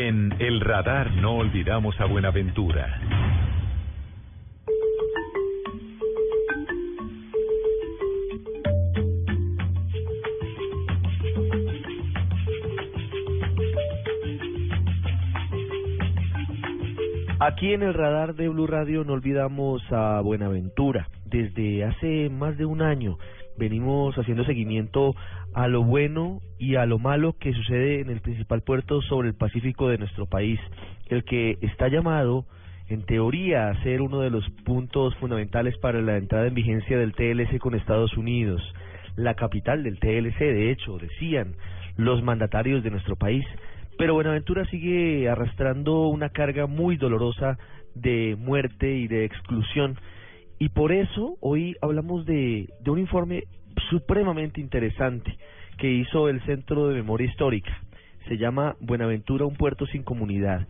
En El Radar no olvidamos a Buenaventura. Aquí en el radar de Blue Radio no olvidamos a Buenaventura. Desde hace más de un año venimos haciendo seguimiento a lo bueno y a lo malo que sucede en el principal puerto sobre el Pacífico de nuestro país, el que está llamado en teoría a ser uno de los puntos fundamentales para la entrada en vigencia del TLC con Estados Unidos, la capital del TLC, de hecho, decían los mandatarios de nuestro país. Pero Buenaventura sigue arrastrando una carga muy dolorosa de muerte y de exclusión. Y por eso hoy hablamos de, un informe supremamente interesante que hizo el Centro de Memoria Histórica. Se llama Buenaventura, un puerto sin comunidad,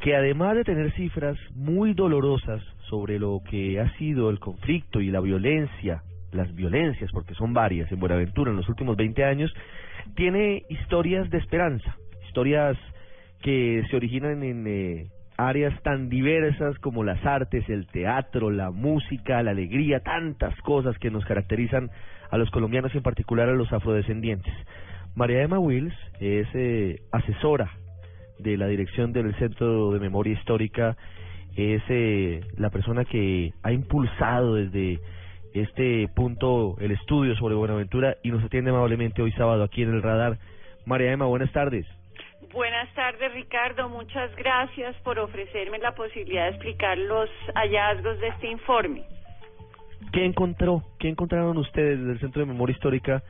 que además de tener cifras muy dolorosas sobre lo que ha sido el conflicto y la violencia, las violencias, porque son varias en Buenaventura en los últimos 20 años, tiene historias de esperanza historias que se originan en eh, áreas tan diversas como las artes, el teatro, la música, la alegría, tantas cosas que nos caracterizan a los colombianos y en particular a los afrodescendientes. María Emma Wills es eh, asesora de la dirección del Centro de Memoria Histórica, es eh, la persona que ha impulsado desde este punto el estudio sobre Buenaventura y nos atiende amablemente hoy sábado aquí en el radar. María Emma, buenas tardes. Buenas tardes, Ricardo. Muchas gracias por ofrecerme la posibilidad de explicar los hallazgos de este informe. ¿Qué encontró? ¿Qué encontraron ustedes desde el Centro de Memoria Histórica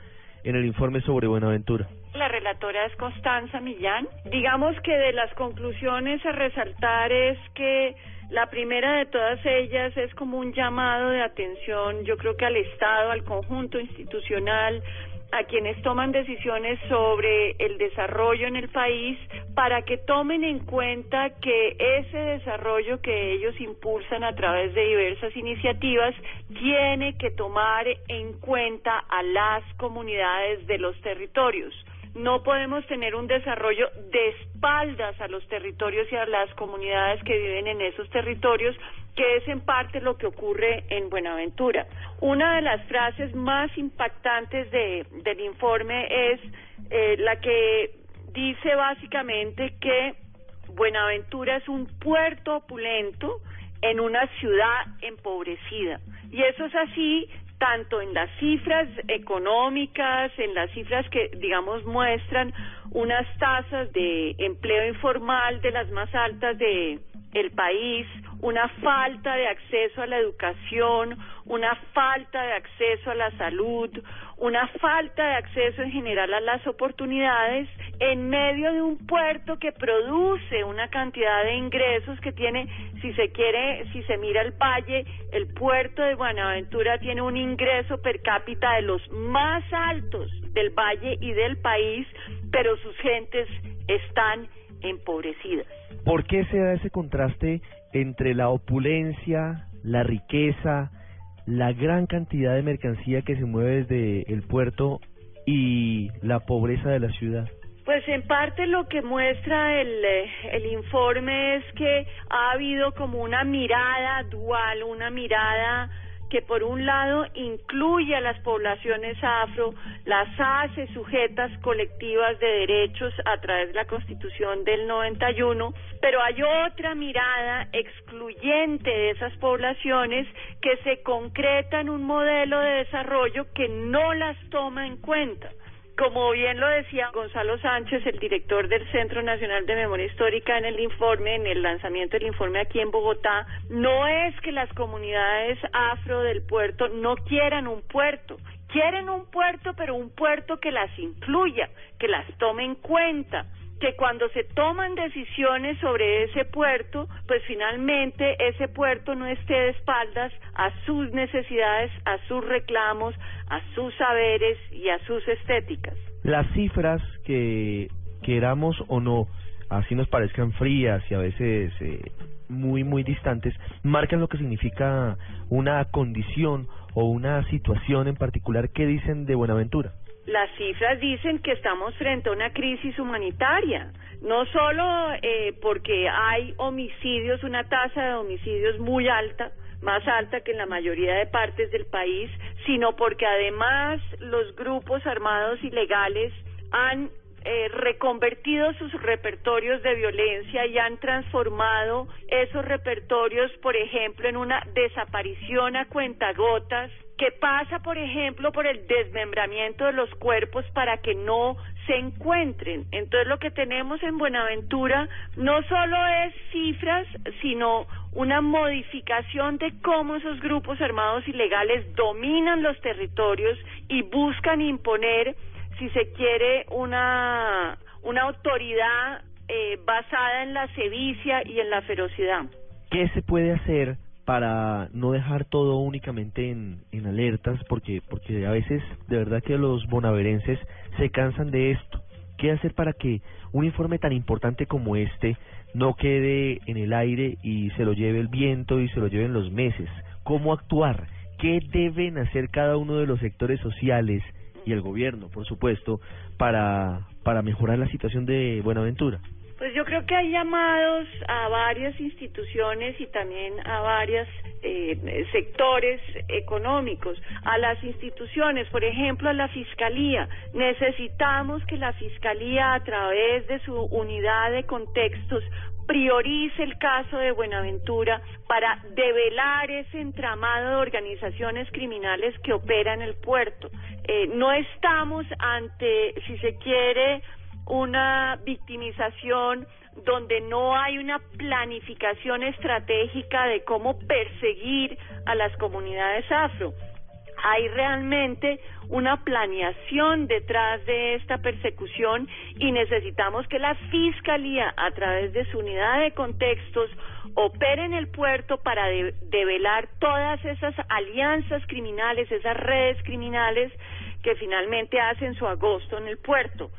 en el informe sobre Buenaventura? La relatora es Constanza Millán. Digamos que de las conclusiones a resaltar es que la primera de todas ellas es como un llamado de atención, yo creo que al Estado, al conjunto institucional, a quienes toman decisiones sobre el desarrollo en el país para que tomen en cuenta que ese desarrollo que ellos impulsan a través de diversas iniciativas tiene que tomar en cuenta a las comunidades de los territorios. No podemos tener un desarrollo de espaldas a los territorios y a las comunidades que viven en esos territorios que es en parte lo que ocurre en Buenaventura. Una de las frases más impactantes de, del informe es eh, la que dice básicamente que Buenaventura es un puerto opulento en una ciudad empobrecida. Y eso es así tanto en las cifras económicas, en las cifras que, digamos, muestran unas tasas de empleo informal de las más altas de el país, una falta de acceso a la educación, una falta de acceso a la salud, una falta de acceso en general a las oportunidades en medio de un puerto que produce una cantidad de ingresos que tiene, si se quiere, si se mira el valle, el puerto de Buenaventura tiene un ingreso per cápita de los más altos del valle y del país, pero sus gentes están empobrecidas. ¿Por qué se da ese contraste entre la opulencia, la riqueza, la gran cantidad de mercancía que se mueve desde el puerto y la pobreza de la ciudad? Pues en parte lo que muestra el, eh, el informe es que ha habido como una mirada dual, una mirada que por un lado incluye a las poblaciones afro, las hace sujetas colectivas de derechos a través de la Constitución del 91, pero hay otra mirada excluyente de esas poblaciones que se concreta en un modelo de desarrollo que no las toma en cuenta. Como bien lo decía Gonzalo Sánchez, el director del Centro Nacional de Memoria Histórica, en el informe, en el lanzamiento del informe aquí en Bogotá, no es que las comunidades afro del puerto no quieran un puerto, quieren un puerto, pero un puerto que las incluya, que las tome en cuenta, que cuando se toman decisiones sobre ese puerto, pues finalmente ese puerto no esté de espaldas a sus necesidades, a sus reclamos, a sus saberes y a sus estéticas. Las cifras que queramos o no, así nos parezcan frías y a veces eh, muy, muy distantes, marcan lo que significa una condición o una situación en particular. ¿Qué dicen de Buenaventura? Las cifras dicen que estamos frente a una crisis humanitaria, no solo eh, porque hay homicidios, una tasa de homicidios muy alta, más alta que en la mayoría de partes del país, sino porque además los grupos armados ilegales han eh, reconvertido sus repertorios de violencia y han transformado esos repertorios, por ejemplo, en una desaparición a cuentagotas que pasa, por ejemplo, por el desmembramiento de los cuerpos para que no se encuentren. Entonces, lo que tenemos en Buenaventura no solo es cifras, sino una modificación de cómo esos grupos armados ilegales dominan los territorios y buscan imponer si se quiere, una, una autoridad eh, basada en la sevicia y en la ferocidad. ¿Qué se puede hacer para no dejar todo únicamente en, alertas? Porque, porque a veces de verdad que los bonaverenses se cansan de esto. ¿Qué hacer para que un informe tan importante como este no quede en el aire y se lo lleve el viento y se lo lleven los meses? ¿Cómo actuar? ¿Qué deben hacer cada uno de los sectores sociales y el gobierno, por supuesto, para, para mejorar la situación de Buenaventura? Pues yo creo que hay llamados a varias instituciones y también a varios eh, sectores económicos, a las instituciones, por ejemplo, a la Fiscalía. Necesitamos que la Fiscalía, a través de su unidad de contextos, priorice el caso de Buenaventura para develar ese entramado de organizaciones criminales que operan en el puerto. Eh, no estamos ante, si se quiere, una victimización donde no hay una planificación estratégica de cómo perseguir a las comunidades afro hay realmente una planeación detrás de esta persecución y necesitamos que la Fiscalía, a través de su unidad de contextos, opere en el puerto para develar todas esas alianzas criminales, esas redes criminales que finalmente hacen su agosto en el puerto.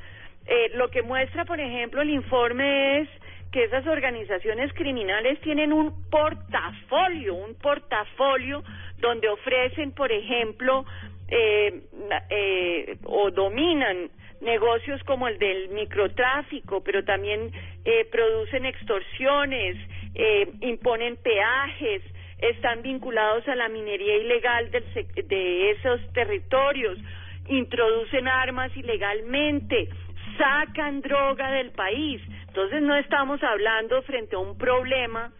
Eh, lo que muestra, por ejemplo, el informe es que esas organizaciones criminales tienen un portafolio, un portafolio donde ofrecen, por ejemplo, eh, eh, o dominan negocios como el del microtráfico, pero también eh, producen extorsiones, eh, imponen peajes, están vinculados a la minería ilegal del, de esos territorios, introducen armas ilegalmente, sacan droga del país. Entonces no estamos hablando frente a un problema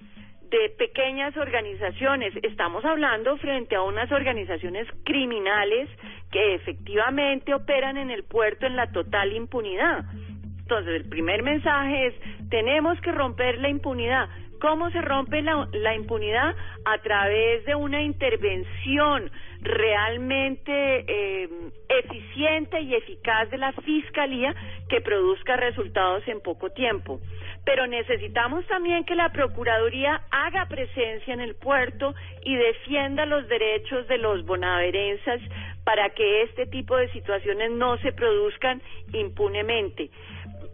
de pequeñas organizaciones, estamos hablando frente a unas organizaciones criminales que efectivamente operan en el puerto en la total impunidad. Entonces, el primer mensaje es, tenemos que romper la impunidad. ¿Cómo se rompe la, impunidad? A través de una intervención realmente eh, eficiente y eficaz de la Fiscalía que produzca resultados en poco tiempo pero necesitamos también que la Procuraduría haga presencia en el puerto y defienda los derechos de los bonaverenses para que este tipo de situaciones no se produzcan impunemente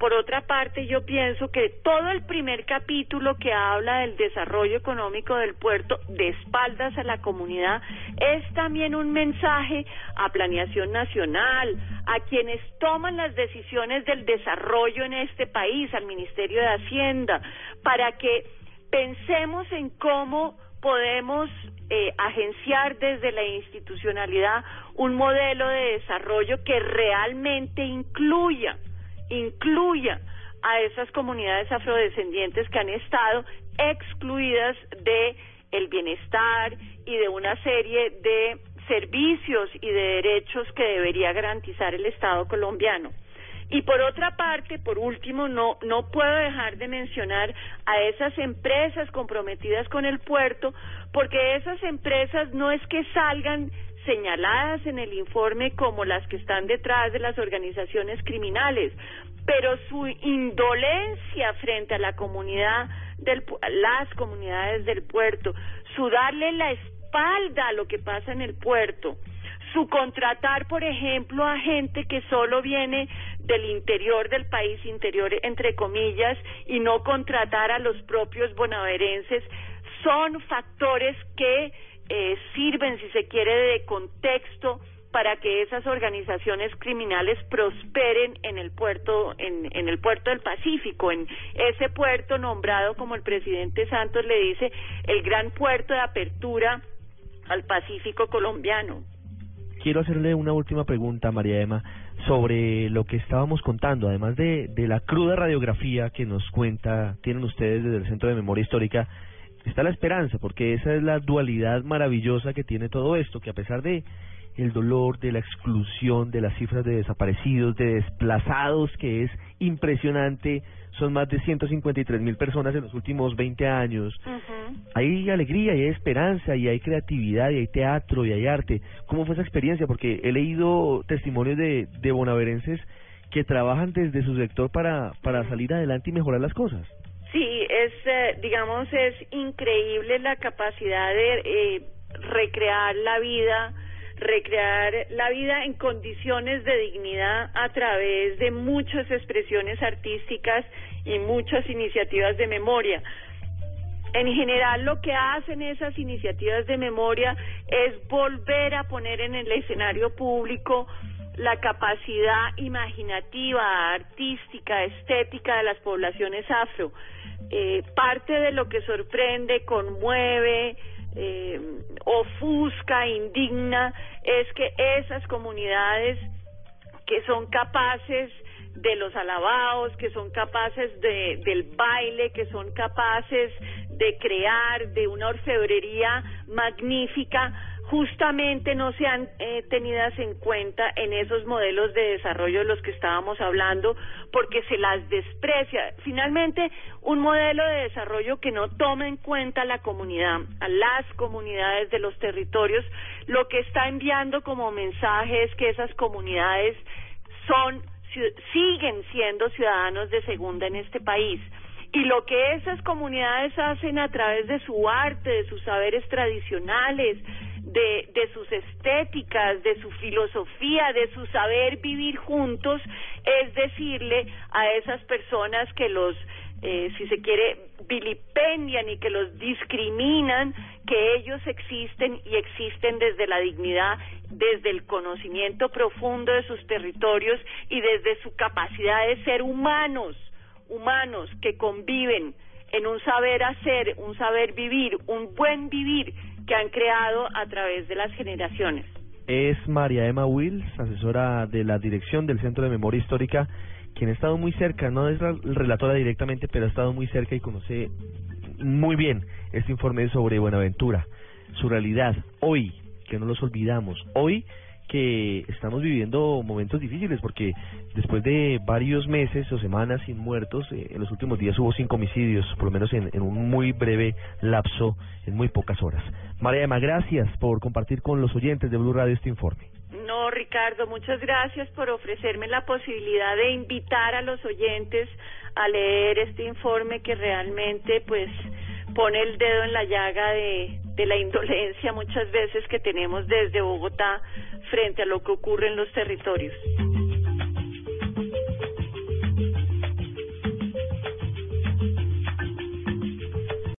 por otra parte, yo pienso que todo el primer capítulo que habla del desarrollo económico del puerto de espaldas a la comunidad es también un mensaje a planeación nacional, a quienes toman las decisiones del desarrollo en este país, al Ministerio de Hacienda, para que pensemos en cómo podemos eh, agenciar desde la institucionalidad un modelo de desarrollo que realmente incluya incluya a esas comunidades afrodescendientes que han estado excluidas de el bienestar y de una serie de servicios y de derechos que debería garantizar el Estado colombiano. Y por otra parte, por último, no, no puedo dejar de mencionar a esas empresas comprometidas con el puerto, porque esas empresas no es que salgan señaladas en el informe como las que están detrás de las organizaciones criminales. pero su indolencia frente a la comunidad del las comunidades del puerto, su darle la espalda a lo que pasa en el puerto, su contratar, por ejemplo, a gente que solo viene del interior del país, interior entre comillas, y no contratar a los propios bonaverenses, son factores que eh, sirven, si se quiere, de contexto para que esas organizaciones criminales prosperen en el puerto en, el puerto del Pacífico. En ese puerto nombrado como el presidente Santos le dice el gran puerto de apertura al Pacífico colombiano. Quiero hacerle una última pregunta, María Emma, sobre lo que estábamos contando, además de, de la cruda radiografía que nos cuenta, tienen ustedes desde el Centro de Memoria Histórica, está la esperanza, porque esa es la dualidad maravillosa que tiene todo esto, que a pesar de el dolor, de la exclusión, de las cifras de desaparecidos, de desplazados, que es impresionante, son más de 153 mil personas en los últimos 20 años. Hay alegría y hay esperanza y hay creatividad y hay teatro y hay arte. ¿Cómo fue esa experiencia? Porque he leído testimonios de, de bonaverenses que trabajan desde su sector para, para salir adelante y mejorar las cosas. Sí, es, eh, digamos, es increíble la capacidad de eh, recrear la vida recrear la vida en condiciones de dignidad a través de muchas expresiones artísticas y muchas iniciativas de memoria. En general lo que hacen esas iniciativas de memoria es volver a poner en el escenario público la capacidad imaginativa, artística, estética de las poblaciones afro. Eh, parte de lo que sorprende, conmueve, eh, ofusca, indigna, es que esas comunidades que son capaces de los alabados, que son capaces de, del baile, que son capaces de crear, de una orfebrería magnífica, justamente no sean eh, tenidas en cuenta en esos modelos de desarrollo de los que estábamos hablando, porque se las desprecia. Finalmente, un modelo de desarrollo que no toma en cuenta la comunidad, a las comunidades de los territorios, lo que está enviando como mensaje es que esas comunidades son siguen siendo ciudadanos de segunda en este país. Y lo que esas comunidades hacen a través de su arte, de sus saberes tradicionales, de, de sus estéticas, de su filosofía, de su saber vivir juntos, es decirle a esas personas que los, eh, si se quiere, vilipendian y que los discriminan, que ellos existen y existen desde la dignidad, desde el conocimiento profundo de sus territorios y desde su capacidad de ser humanos, humanos que conviven en un saber hacer, un saber vivir, un buen vivir que han creado a través de las generaciones. Es María Emma Wills, asesora de la dirección del Centro de Memoria Histórica, quien ha estado muy cerca, no es la relatora directamente, pero ha estado muy cerca y conoce muy bien este informe sobre Buenaventura, su realidad, hoy, que no los olvidamos, hoy que estamos viviendo momentos difíciles porque después de varios meses o semanas sin muertos, eh, en los últimos días hubo cinco homicidios, por lo menos en, en, un muy breve lapso, en muy pocas horas. María Emma, gracias por compartir con los oyentes de Blue Radio este informe. No, Ricardo, muchas gracias por ofrecerme la posibilidad de invitar a los oyentes a leer este informe que realmente pues pone el dedo en la llaga de, de la indolencia muchas veces que tenemos desde Bogotá frente a lo que ocurre en los territorios.